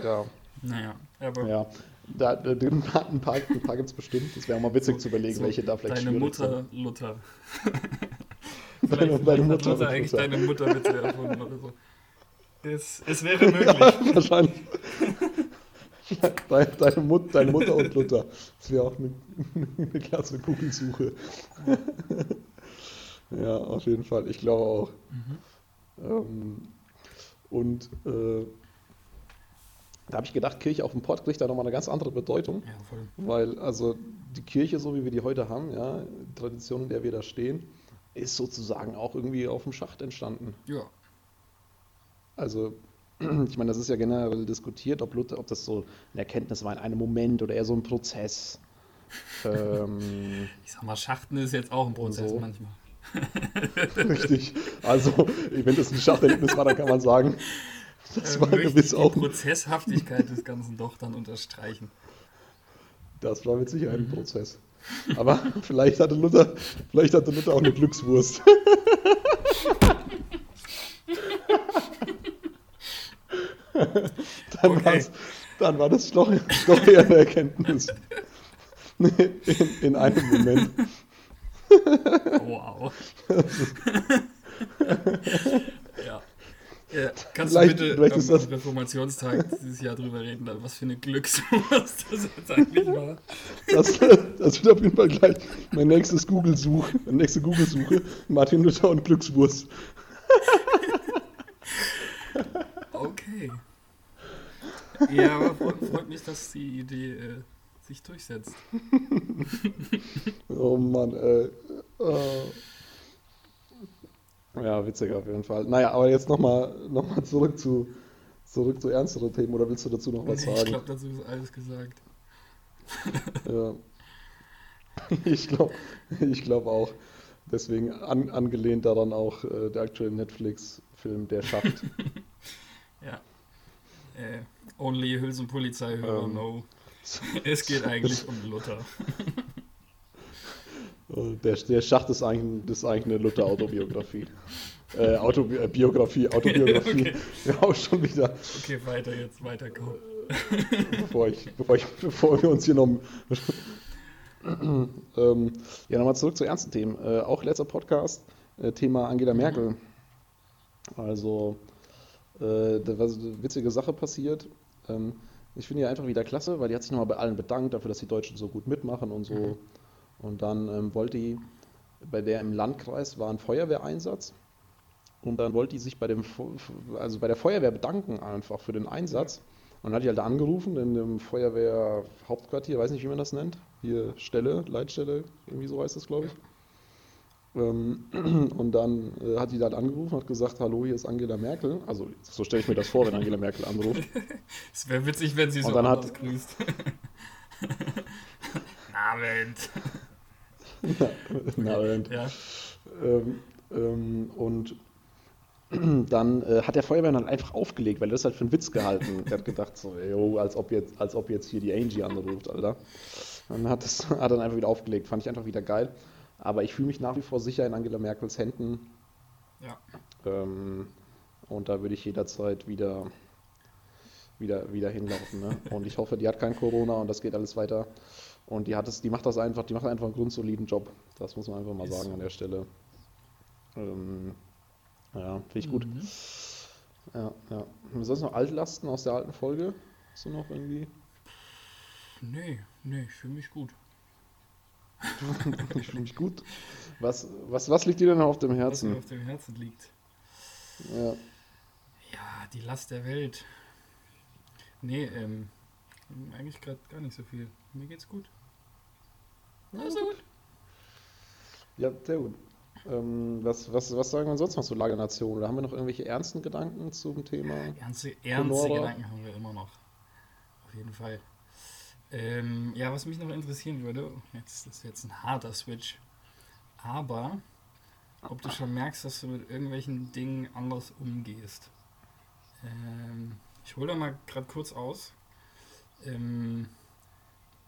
Ja, Naja, aber ja. Da, da, ein paar, ein paar, ein paar gibt es bestimmt. Das wäre auch mal witzig zu überlegen, so, welche da vielleicht deine Mutter Luther. sind. Deine, Vielleicht deine hat Mutter. Luther eigentlich Luther. deine Mutter Witze erfunden oder so. Es, es wäre möglich. Ja, wahrscheinlich. Deine, deine, Mut, deine Mutter und Luther. Das wäre auch eine, eine klasse Google-Suche. ja, auf jeden Fall. Ich glaube auch. Mhm. Ähm, und äh, Da habe ich gedacht, Kirche auf dem Pott kriegt da nochmal eine ganz andere Bedeutung. Ja, voll. Weil, also die Kirche, so wie wir die heute haben, ja, die Tradition, in der wir da stehen, ist sozusagen auch irgendwie auf dem Schacht entstanden. Ja. Also, ich meine, das ist ja generell diskutiert, ob, Luther, ob das so eine Erkenntnis war in einem Moment oder eher so ein Prozess. ähm, ich sag mal, Schachten ist jetzt auch ein Prozess so. manchmal. Richtig. Also, wenn das ein Schachterlebnis war, dann kann man sagen, das äh, war gewiss auch. Die Prozesshaftigkeit des Ganzen doch dann unterstreichen. Das war mit Sicherheit ein Prozess. Aber vielleicht hatte Luther, vielleicht hatte Luther auch eine Glückswurst. dann, okay. dann war das doch, doch eher eine Erkenntnis. in, in einem Moment. Wow. ja. Ja, kannst vielleicht, du bitte am das... Reformationstag dieses Jahr drüber reden, was für eine Glückswurst das jetzt eigentlich war? Das, das wird auf jeden Fall gleich mein nächstes Google-Suche, meine nächste Google-Suche, Martin Luther und Glückswurst. Okay. Ja, aber freut mich, dass die Idee äh, sich durchsetzt. oh Mann, ey. Äh, ja, witzig auf jeden Fall. Naja, aber jetzt nochmal noch mal zurück, zu, zurück zu ernsteren Themen. Oder willst du dazu noch was sagen? Ich glaube, dazu ist alles gesagt. ja. Ich glaube ich glaub auch. Deswegen an, angelehnt daran auch äh, der aktuelle Netflix-Film Der Schacht. ja. Äh, only Hülsenpolizei-Hörer, ähm, no. Es geht eigentlich um Luther. Der, der Schacht ist eigentlich, ist eigentlich eine Luther-Autobiografie. äh, Autobi äh, Biografie, Autobiografie. okay. Ja, auch schon wieder. Okay, weiter jetzt, weiter, go. bevor, ich, bevor, ich, bevor wir uns hier noch. ähm, ja, nochmal zurück zu ernsten Themen. Äh, auch letzter Podcast, äh, Thema Angela mhm. Merkel. Also, äh, da war eine witzige Sache passiert. Ähm, ich finde die einfach wieder klasse, weil die hat sich nochmal bei allen bedankt dafür, dass die Deutschen so gut mitmachen und so. Mhm. Und dann ähm, wollte die, bei der im Landkreis war ein Feuerwehreinsatz. Und dann wollte die sich bei, dem, also bei der Feuerwehr bedanken einfach für den Einsatz. Und dann hat die halt angerufen in dem Feuerwehrhauptquartier, weiß nicht, wie man das nennt. Hier Stelle, Leitstelle, irgendwie so heißt das, glaube ich. Ähm, und dann äh, hat die dann angerufen und hat gesagt, hallo, hier ist Angela Merkel. Also so stelle ich mir das vor, wenn Angela Merkel anruft. Es wäre witzig, wenn sie so dann hat, grüßt. Abend. Na, Abend. Ja. Ähm, ähm, und dann äh, hat der Feuerwehr dann einfach aufgelegt, weil er das halt für einen Witz gehalten. Er hat gedacht, so, yo, als ob jetzt, als ob jetzt hier die Angie anruft, Alter. Dann hat das hat dann einfach wieder aufgelegt. Fand ich einfach wieder geil. Aber ich fühle mich nach wie vor sicher in Angela Merkels Händen. Ja. Ähm, und da würde ich jederzeit wieder, wieder, wieder hinlaufen. Ne? Und ich hoffe, die hat kein Corona und das geht alles weiter. Und die hat es, die macht das einfach, die macht einfach einen grundsoliden Job. Das muss man einfach mal sagen an der Stelle. Ähm, ja, finde ich gut. Mhm. Ja, ja. Sonst noch Altlasten aus der alten Folge? Hast du noch irgendwie? Nee, nee, ich fühle mich gut. ich fühle mich gut. Was, was, was liegt dir denn auf dem Herzen? Was mir auf dem Herzen liegt. Ja. Ja, die Last der Welt. Nee, ähm, eigentlich gerade gar nicht so viel. Mir geht's gut. Also gut. Ja, sehr gut. Ähm, was, was, was sagen wir sonst noch zu Lagernation? Oder haben wir noch irgendwelche ernsten Gedanken zum Thema? Ernste, ernste Gedanken haben wir immer noch. Auf jeden Fall. Ähm, ja, was mich noch interessieren würde, jetzt ist jetzt ein harter Switch, aber ob du schon merkst, dass du mit irgendwelchen Dingen anders umgehst. Ähm, ich hole da mal gerade kurz aus. Ähm,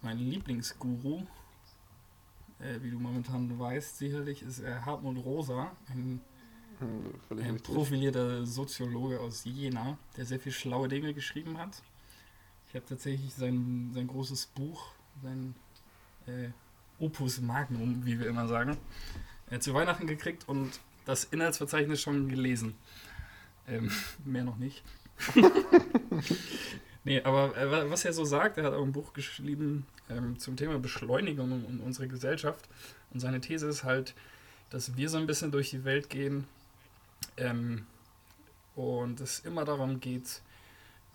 mein Lieblingsguru äh, wie du momentan weißt, sicherlich ist er Hartmut Rosa, ein, hm, ein profilierter Soziologe aus Jena, der sehr viel schlaue Dinge geschrieben hat. Ich habe tatsächlich sein, sein großes Buch, sein äh, Opus Magnum, wie wir immer sagen, äh, zu Weihnachten gekriegt und das Inhaltsverzeichnis schon gelesen. Ähm, mehr noch nicht. nee, aber äh, was er so sagt, er hat auch ein Buch geschrieben, ähm, zum Thema Beschleunigung in unserer Gesellschaft. Und seine These ist halt, dass wir so ein bisschen durch die Welt gehen ähm, und es immer darum geht,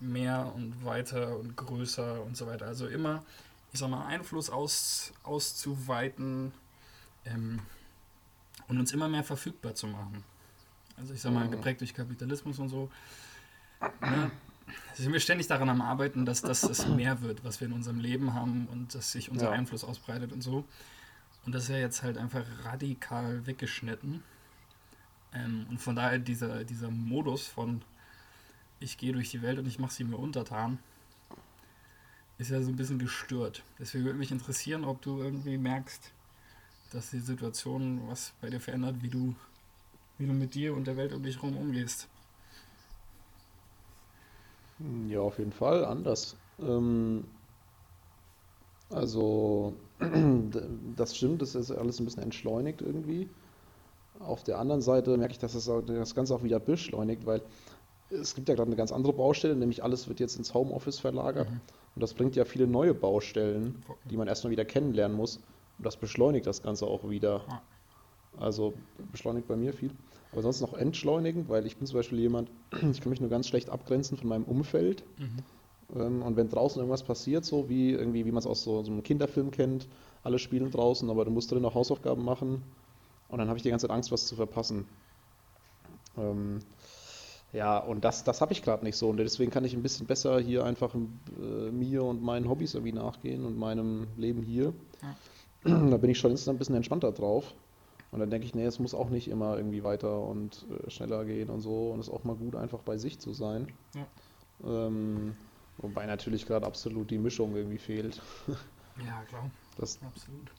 mehr und weiter und größer und so weiter. Also immer, ich sag mal, Einfluss aus, auszuweiten ähm, und uns immer mehr verfügbar zu machen. Also ich sag mal, geprägt durch Kapitalismus und so. Ne? Sind wir ständig daran am Arbeiten, dass das mehr wird, was wir in unserem Leben haben und dass sich unser ja. Einfluss ausbreitet und so. Und das ist ja jetzt halt einfach radikal weggeschnitten. Ähm, und von daher dieser, dieser Modus von ich gehe durch die Welt und ich mache sie mir untertan, ist ja so ein bisschen gestört. Deswegen würde mich interessieren, ob du irgendwie merkst, dass die Situation was bei dir verändert, wie du, wie du mit dir und der Welt um dich herum umgehst. Ja, auf jeden Fall anders. Ähm, also, das stimmt, das ist alles ein bisschen entschleunigt irgendwie. Auf der anderen Seite merke ich, dass das, das Ganze auch wieder beschleunigt, weil es gibt ja gerade eine ganz andere Baustelle, nämlich alles wird jetzt ins Homeoffice verlagert. Mhm. Und das bringt ja viele neue Baustellen, die man erstmal wieder kennenlernen muss. Und das beschleunigt das Ganze auch wieder. Also beschleunigt bei mir viel. Aber sonst noch entschleunigend, weil ich bin zum Beispiel jemand, ich kann mich nur ganz schlecht abgrenzen von meinem Umfeld. Mhm. Ähm, und wenn draußen irgendwas passiert, so wie irgendwie, wie man es aus so, so, einem Kinderfilm kennt, alle spielen draußen, aber du musst drin noch Hausaufgaben machen. Und dann habe ich die ganze Zeit Angst, was zu verpassen. Ähm, ja, und das, das habe ich gerade nicht so. Und deswegen kann ich ein bisschen besser hier einfach äh, mir und meinen Hobbys irgendwie nachgehen und meinem Leben hier. Ja. Da bin ich schon insgesamt ein bisschen entspannter drauf. Und dann denke ich, nee, es muss auch nicht immer irgendwie weiter und äh, schneller gehen und so. Und es ist auch mal gut, einfach bei sich zu sein. Ja. Ähm, wobei natürlich gerade absolut die Mischung irgendwie fehlt. Ja, klar. Das, absolut.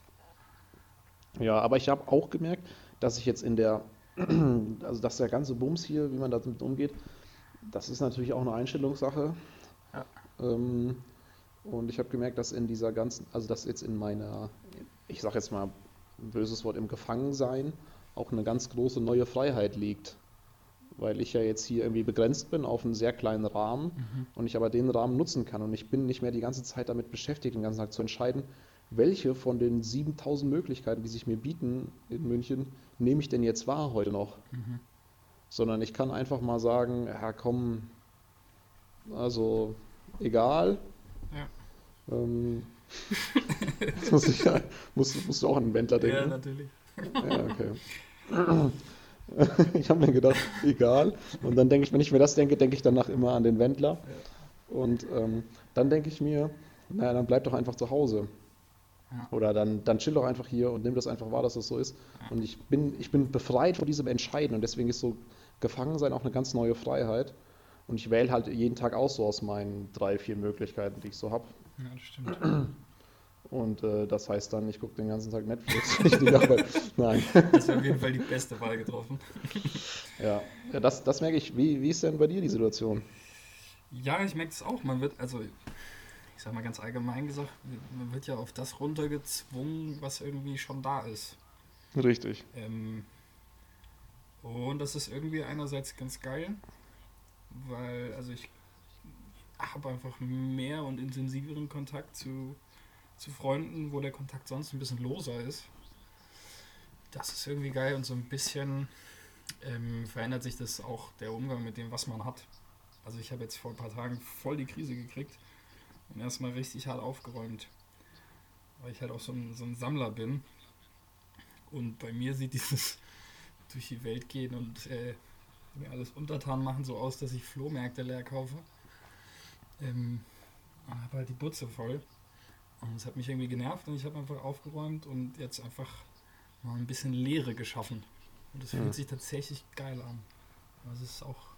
Ja, aber ich habe auch gemerkt, dass ich jetzt in der also dass der ganze Bums hier, wie man damit umgeht, das ist natürlich auch eine Einstellungssache. Ja. Ähm, und ich habe gemerkt, dass in dieser ganzen, also dass jetzt in meiner, ich sage jetzt mal ein böses Wort, im Gefangensein auch eine ganz große neue Freiheit liegt. Weil ich ja jetzt hier irgendwie begrenzt bin auf einen sehr kleinen Rahmen mhm. und ich aber den Rahmen nutzen kann. Und ich bin nicht mehr die ganze Zeit damit beschäftigt, den ganzen Tag zu entscheiden, welche von den 7000 Möglichkeiten, die sich mir bieten in München, nehme ich denn jetzt wahr heute noch? Mhm. Sondern ich kann einfach mal sagen, ja komm, also egal. Ja. Ähm, muss ich, musst, musst du auch an den Wendler denken? Ja, natürlich. Ja, okay. ich habe mir gedacht, egal. Und dann denke ich, wenn ich mir das denke, denke ich danach immer an den Wendler. Ja. Und ähm, dann denke ich mir, naja, dann bleib doch einfach zu Hause. Oder dann, dann chill doch einfach hier und nimm das einfach wahr, dass das so ist. Ja. Und ich bin, ich bin befreit von diesem Entscheiden und deswegen ist so Gefangensein auch eine ganz neue Freiheit. Und ich wähle halt jeden Tag aus so aus meinen drei, vier Möglichkeiten, die ich so habe. Ja, das stimmt. Und äh, das heißt dann, ich gucke den ganzen Tag Netflix. Nein. Das ist auf jeden Fall die beste Wahl getroffen. ja, ja das, das merke ich. Wie, wie ist denn bei dir die Situation? Ja, ich merke es auch. Man wird, also ich sag mal ganz allgemein gesagt, man wird ja auf das runtergezwungen, was irgendwie schon da ist. Richtig. Ähm, und das ist irgendwie einerseits ganz geil, weil, also ich habe einfach mehr und intensiveren Kontakt zu, zu Freunden, wo der Kontakt sonst ein bisschen loser ist. Das ist irgendwie geil und so ein bisschen ähm, verändert sich das auch der Umgang mit dem, was man hat. Also ich habe jetzt vor ein paar Tagen voll die Krise gekriegt und erstmal richtig hart aufgeräumt. Weil ich halt auch so ein, so ein Sammler bin. Und bei mir sieht dieses durch die Welt gehen und äh, mir alles untertan machen so aus, dass ich Flohmärkte leer kaufe. Ähm, habe halt die Butze voll. Und es hat mich irgendwie genervt und ich habe einfach aufgeräumt und jetzt einfach mal ein bisschen Leere geschaffen. Und es ja. fühlt sich tatsächlich geil an. Also es ist auch.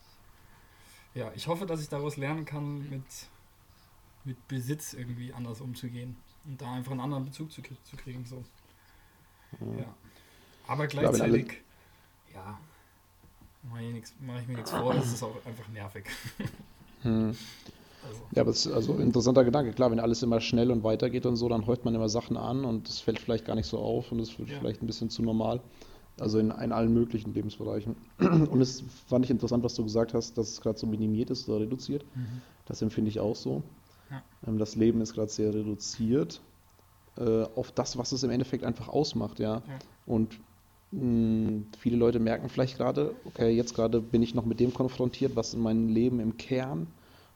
Ja, ich hoffe, dass ich daraus lernen kann, mit mit Besitz irgendwie anders umzugehen und da einfach einen anderen Bezug zu, zu kriegen. So. Mhm. Ja. Aber gleichzeitig, ja, mache ich, mach ich, mir nichts vor, es ist auch einfach nervig. Hm. Also. Ja, aber es ist also interessanter Gedanke. Klar, wenn alles immer schnell und weitergeht und so, dann häuft man immer Sachen an und es fällt vielleicht gar nicht so auf und es wird ja. vielleicht ein bisschen zu normal. Also in, in, allen möglichen Lebensbereichen. Und es fand ich interessant, was du gesagt hast, dass es gerade so minimiert ist oder reduziert. Mhm. Das empfinde ich auch so. Ja. Ähm, das Leben ist gerade sehr reduziert äh, auf das, was es im Endeffekt einfach ausmacht, ja. ja. Und mh, hm, viele Leute merken vielleicht gerade, okay, jetzt gerade bin ich noch mit dem konfrontiert, was in meinem Leben im Kern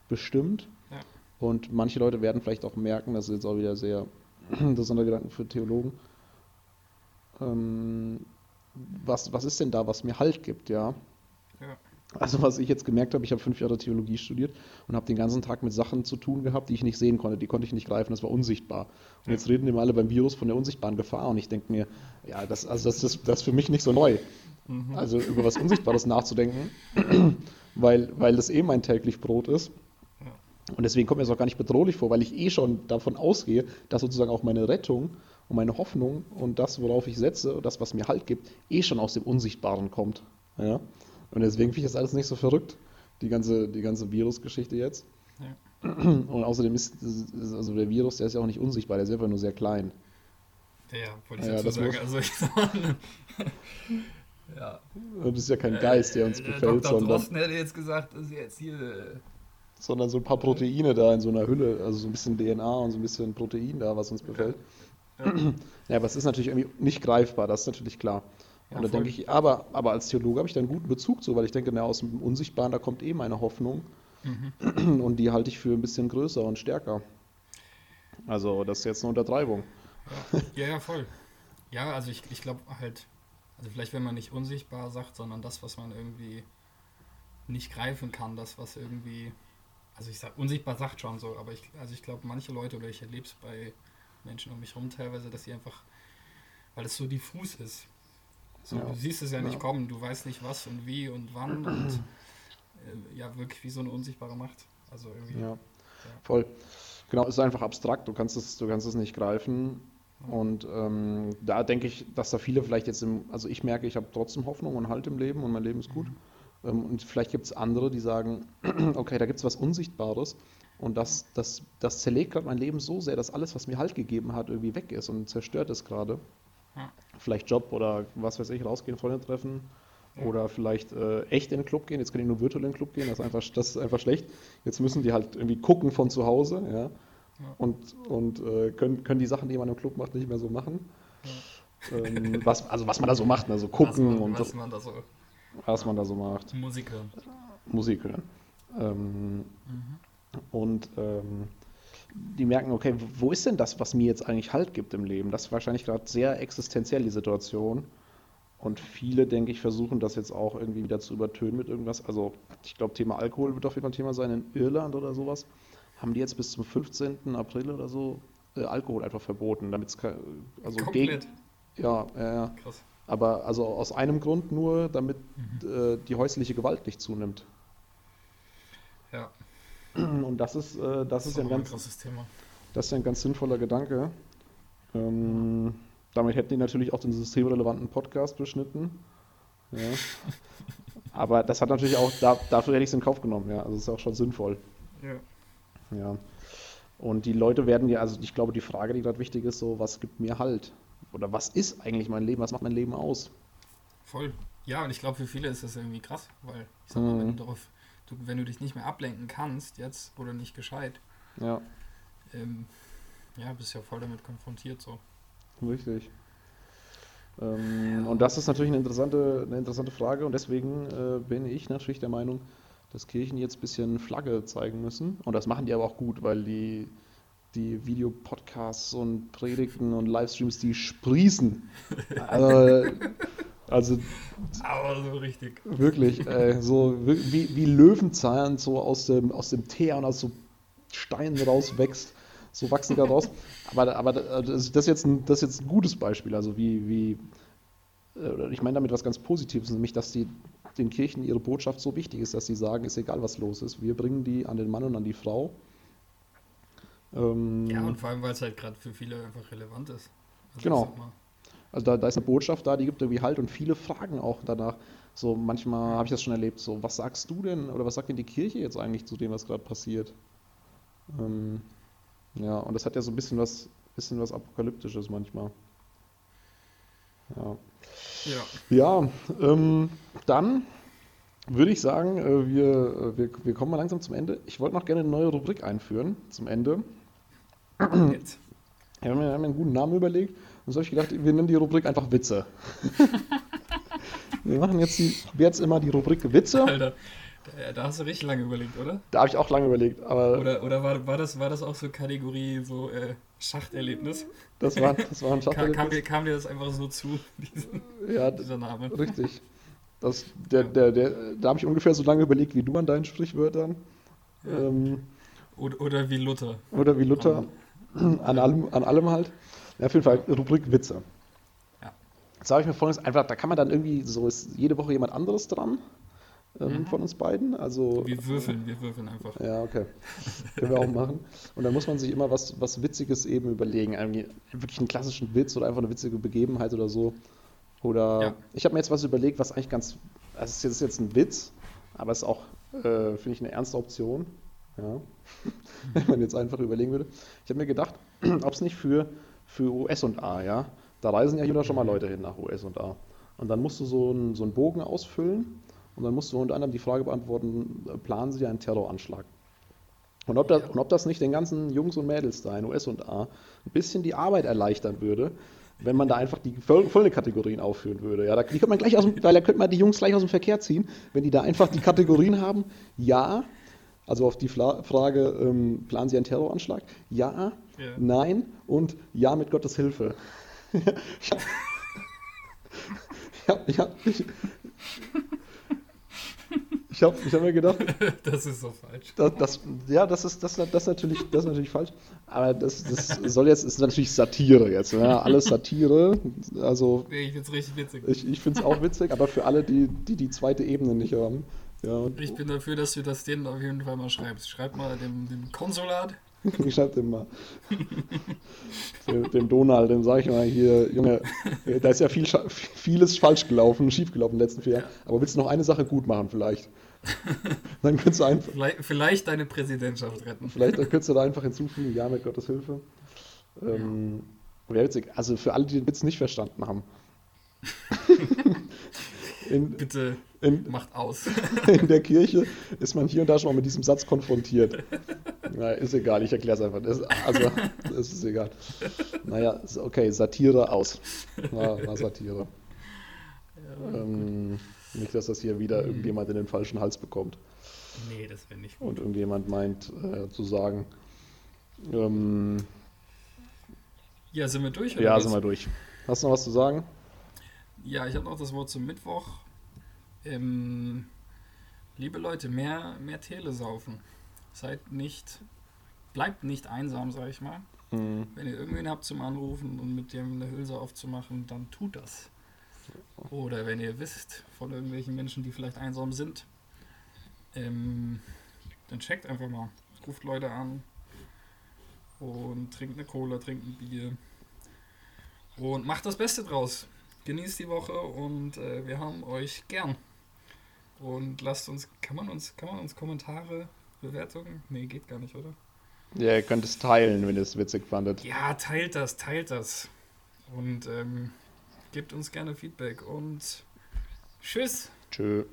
bestimmt. Ja. Und manche Leute werden vielleicht auch merken, das ist jetzt auch wieder sehr interessanter Gedanken für Theologen. Ähm, was, was ist denn da, was mir Halt gibt, ja? Also was ich jetzt gemerkt habe, ich habe fünf Jahre Theologie studiert und habe den ganzen Tag mit Sachen zu tun gehabt, die ich nicht sehen konnte, die konnte ich nicht greifen, das war unsichtbar. Und jetzt reden immer alle beim Virus von der unsichtbaren Gefahr und ich denke mir, ja, das, also das, ist, das ist für mich nicht so neu. Also über was Unsichtbares nachzudenken, weil, weil das eh mein täglich Brot ist. Und deswegen kommt mir das auch gar nicht bedrohlich vor, weil ich eh schon davon ausgehe, dass sozusagen auch meine Rettung und meine Hoffnung und das, worauf ich setze, das, was mir Halt gibt, eh schon aus dem Unsichtbaren kommt. Ja? Und deswegen finde ich das alles nicht so verrückt, die ganze, die ganze Virusgeschichte jetzt. Ja. Und außerdem ist, also der Virus, der ist ja auch nicht unsichtbar, der ist einfach nur sehr klein. Ja, wollte ich Ja, dazu das sagen. muss- Also ich ja. Und das ist ja kein Geist, der uns Äh, befällt, Dr. sondern, Drosten hätte jetzt gesagt, das ist jetzt hier. äh, sondern so ein paar Proteine da in so einer Hülle, also so ein bisschen DNA und so ein bisschen Protein da, was uns befällt. Ja, aber es ist natürlich irgendwie nicht greifbar, das ist natürlich klar. Ja, und da denke ich, aber, aber als Theologe habe ich da einen guten Bezug zu, weil ich denke, na, aus dem Unsichtbaren, da kommt eh meine Hoffnung. Mhm. Und die halte ich für ein bisschen größer und stärker. Also, das ist jetzt eine Untertreibung. Ja, ja, voll. Ja, also ich, ich glaube halt, also vielleicht wenn man nicht unsichtbar sagt, sondern das, was man irgendwie nicht greifen kann, das, was irgendwie, also ich sag, unsichtbar sagt schon so, aber ich, also ich glaube, manche Leute, oder ich erlebe es bei Menschen um mich rum teilweise, dass sie einfach, weil es so diffus ist. So, Ja. Du siehst es ja nicht Ja. kommen, du weißt nicht was und wie und wann und äh, ja, wirklich wie so eine unsichtbare Macht. Also irgendwie. Ja, voll. Genau, es ist einfach abstrakt, du kannst es, du kannst es nicht greifen. Und ähm, da denke ich, dass da viele vielleicht jetzt im, also ich merke, ich habe trotzdem Hoffnung und Halt im Leben und mein Leben ist gut. Ähm, und vielleicht gibt es andere, die sagen, okay, da gibt es was Unsichtbares und das, das, das zerlegt gerade mein Leben so sehr, dass alles, was mir Halt gegeben hat, irgendwie weg ist und zerstört ist gerade. Ja. Vielleicht Job oder was weiß ich, rausgehen, Freunde treffen oder vielleicht äh, echt in den Club gehen. Jetzt können die nur virtuell in den Club gehen, das ist einfach, das ist einfach schlecht. Jetzt müssen die halt irgendwie gucken von zu Hause, ja. Und, und äh, können, können die Sachen, die man im Club macht, nicht mehr so machen. Ähm, was, also was man da so macht, ne? so was gucken man, und was man da so was man da so macht. Musik hören. Musik hören. Ähm, Mhm. und ähm, die merken, okay, wo ist denn das, was mir jetzt eigentlich Halt gibt im Leben? Das ist wahrscheinlich gerade sehr existenziell, die Situation. Und viele, denke ich, versuchen das jetzt auch irgendwie wieder zu übertönen mit irgendwas. Also, ich glaube, Thema Alkohol wird auf jeden Fall ein Thema sein. In Irland oder sowas haben die jetzt bis zum 15. April oder so äh, Alkohol einfach verboten, damit es also Komplett. gegen ja, ja. Krass. Aber also aus einem Grund nur, damit Mhm. äh, die häusliche Gewalt nicht zunimmt. Und das ist, äh, das ist ja ein ein ganz, Thema. das ist ein ganz sinnvoller Gedanke. Ähm, damit hätten die natürlich auch den systemrelevanten Podcast beschnitten. Ja. Aber das hat natürlich auch, da, dafür hätte ich es in Kauf genommen, ja. Also es ist auch schon sinnvoll. Ja. Ja. Und die Leute werden ja, also ich glaube, die Frage, die gerade wichtig ist, so, was gibt mir Halt? Oder was ist eigentlich mein Leben? Was macht mein Leben aus? Voll. Ja, und ich glaube, für viele ist das irgendwie krass, weil ich sag mal, wenn Mhm. du darauf, du, wenn du dich nicht mehr ablenken kannst jetzt oder nicht gescheit, Ja, ähm, ja, bist ja voll damit konfrontiert so. richtig. Ähm, und das ist natürlich eine interessante, eine interessante Frage und deswegen äh, bin ich natürlich der Meinung, dass Kirchen jetzt ein bisschen Flagge zeigen müssen. Und das machen die aber auch gut, weil die, die Videopodcasts und Predigten und Livestreams, die sprießen. Also, also Aber so richtig. Wirklich, äh, so wi- wie, wie Löwenzahn so aus dem, aus dem Teer und aus so Steinen rauswächst. So wachsen die da raus. Aber, aber das das ist jetzt ein, das ist jetzt ein gutes Beispiel. Also wie, wie äh, ich meine damit was ganz Positives, nämlich dass die, den Kirchen ihre Botschaft so wichtig ist, dass sie sagen, ist egal was los ist, wir bringen die an den Mann und an die Frau. Ähm, Ja, und vor allem, weil es halt gerade für viele einfach relevant ist. Also Genau. Also da, da ist eine Botschaft da, die gibt irgendwie Halt und viele fragen auch danach. So manchmal habe ich das schon erlebt, so was sagst du denn oder was sagt denn die Kirche jetzt eigentlich zu dem, was gerade passiert? Ähm, ja, und das hat ja so ein bisschen was, bisschen was Apokalyptisches manchmal. Ja, Ja, ja ähm, dann würde ich sagen, äh, wir, wir, wir kommen mal langsam zum Ende. Ich wollte noch gerne eine neue Rubrik einführen zum Ende. jetzt. Wir haben mir haben mir einen guten Namen überlegt. Und so habe ich gedacht, wir nennen die Rubrik einfach Witze. wir machen jetzt, die, jetzt immer die Rubrik Witze. Alter, Ja, da hast du richtig lange überlegt, oder? Da habe ich auch lange überlegt, aber. Oder, oder war, war, das, war das auch so Kategorie so äh, Schachterlebnis? Das war, das war ein Schachterlebnis. Kam, kam, dir, kam dir das einfach so zu, diesen, ja, dieser Name? Richtig. Das, der, der, der, da habe ich ungefähr so lange überlegt wie du an deinen Sprichwörtern. Ja. Ähm, oder, oder, wie Luther. Oder wie Luther. Um, an, allem, an allem halt. Ja, auf jeden Fall Rubrik Witze. Ja. Jetzt habe ich mir folgendes einfach, da kann man dann irgendwie, so ist jede Woche jemand anderes dran ähm, mhm. von uns beiden. Also, wir würfeln, wir würfeln einfach. Ja, okay. Können wir auch machen. Und dann muss man sich immer was, was Witziges eben überlegen. Irgendwie wirklich einen klassischen Witz oder einfach eine witzige Begebenheit oder so. Oder ja. ich habe mir jetzt was überlegt, was eigentlich ganz. Also es ist jetzt ein Witz, aber es ist auch, äh, finde ich, eine ernste Option. Ja. Wenn man jetzt einfach überlegen würde. Ich habe mir gedacht, ob es nicht für, für US und A, ja. Da reisen ja hier schon mal Leute hin nach US und A. Und dann musst du so einen, so einen Bogen ausfüllen und dann musst du unter anderem die Frage beantworten, planen sie einen Terroranschlag? Und ob, das, und ob das nicht den ganzen Jungs und Mädels da in US und A ein bisschen die Arbeit erleichtern würde, wenn man da einfach die volle Kategorien aufführen würde. Ja, da, die könnte man gleich aus dem, weil da könnte man die Jungs gleich aus dem Verkehr ziehen, wenn die da einfach die Kategorien haben. Ja, also auf die Fla Frage, ähm, planen Sie einen Terroranschlag? Ja, ja, nein und ja mit Gottes Hilfe. ja, ja, ich, ich habe ich hab mir gedacht. das ist so falsch. Das, das, ja, das ist, das, das, natürlich, das ist natürlich falsch. Aber das, das soll jetzt, ist natürlich Satire jetzt. Ne? Alles Satire. Also, ich finde es richtig witzig. Ich, ich finde es auch witzig, aber für alle, die, die die zweite Ebene nicht haben. Ja, ich bin dafür, dass du das denen auf jeden Fall mal schreibst. Schreib mal dem, dem Konsulat. ich schreib dem mal. dem, dem Donald, dem sage ich mal hier, Junge, da ist ja viel, vieles falsch gelaufen, schief gelaufen in den letzten vier Jahren. Aber willst du noch eine Sache gut machen vielleicht? Dann könntest du einfach. Vielleicht, vielleicht deine Präsidentschaft retten. Vielleicht könntest du da einfach hinzufügen, ja, mit Gottes Hilfe. Ähm, Wäre witzig. Also für alle, die den Witz nicht verstanden haben. In, Bitte in, macht aus. in der Kirche ist man hier und da schon mal mit diesem Satz konfrontiert. Na, ist egal, ich erkläre es einfach. Das, also, ist egal. Naja, okay, Satire aus. War, war Satire. Ja, ähm, nicht, dass das hier wieder hm. irgendjemand in den falschen Hals bekommt. Nee, das wäre nicht gut. Und irgendjemand meint äh, zu sagen. Ähm, ja, sind wir durch? ja, was? sind wir durch. Hast du noch was zu sagen? Ja, ich habe noch das Wort zum Mittwoch. Ähm, liebe Leute, mehr, mehr Tele saufen. Seid nicht, bleibt nicht einsam, sag ich mal. Mhm. Wenn ihr irgendwen habt zum Anrufen und mit dem eine Hülse aufzumachen, dann tut das. Oder wenn ihr wisst von irgendwelchen Menschen, die vielleicht einsam sind, ähm, dann checkt einfach mal. Ruft Leute an und trinkt eine Cola, trinkt ein Bier und macht das Beste draus. Genießt die Woche und äh, wir haben euch gern. Und lasst uns, kann man uns, kann man uns Kommentare, Bewertungen? Nee, geht gar nicht, oder? Ja, ihr könnt es teilen, wenn ihr es witzig fandet. Ja, teilt das, teilt das. Und ähm, Gebt uns gerne Feedback und tschüss. Tschüss.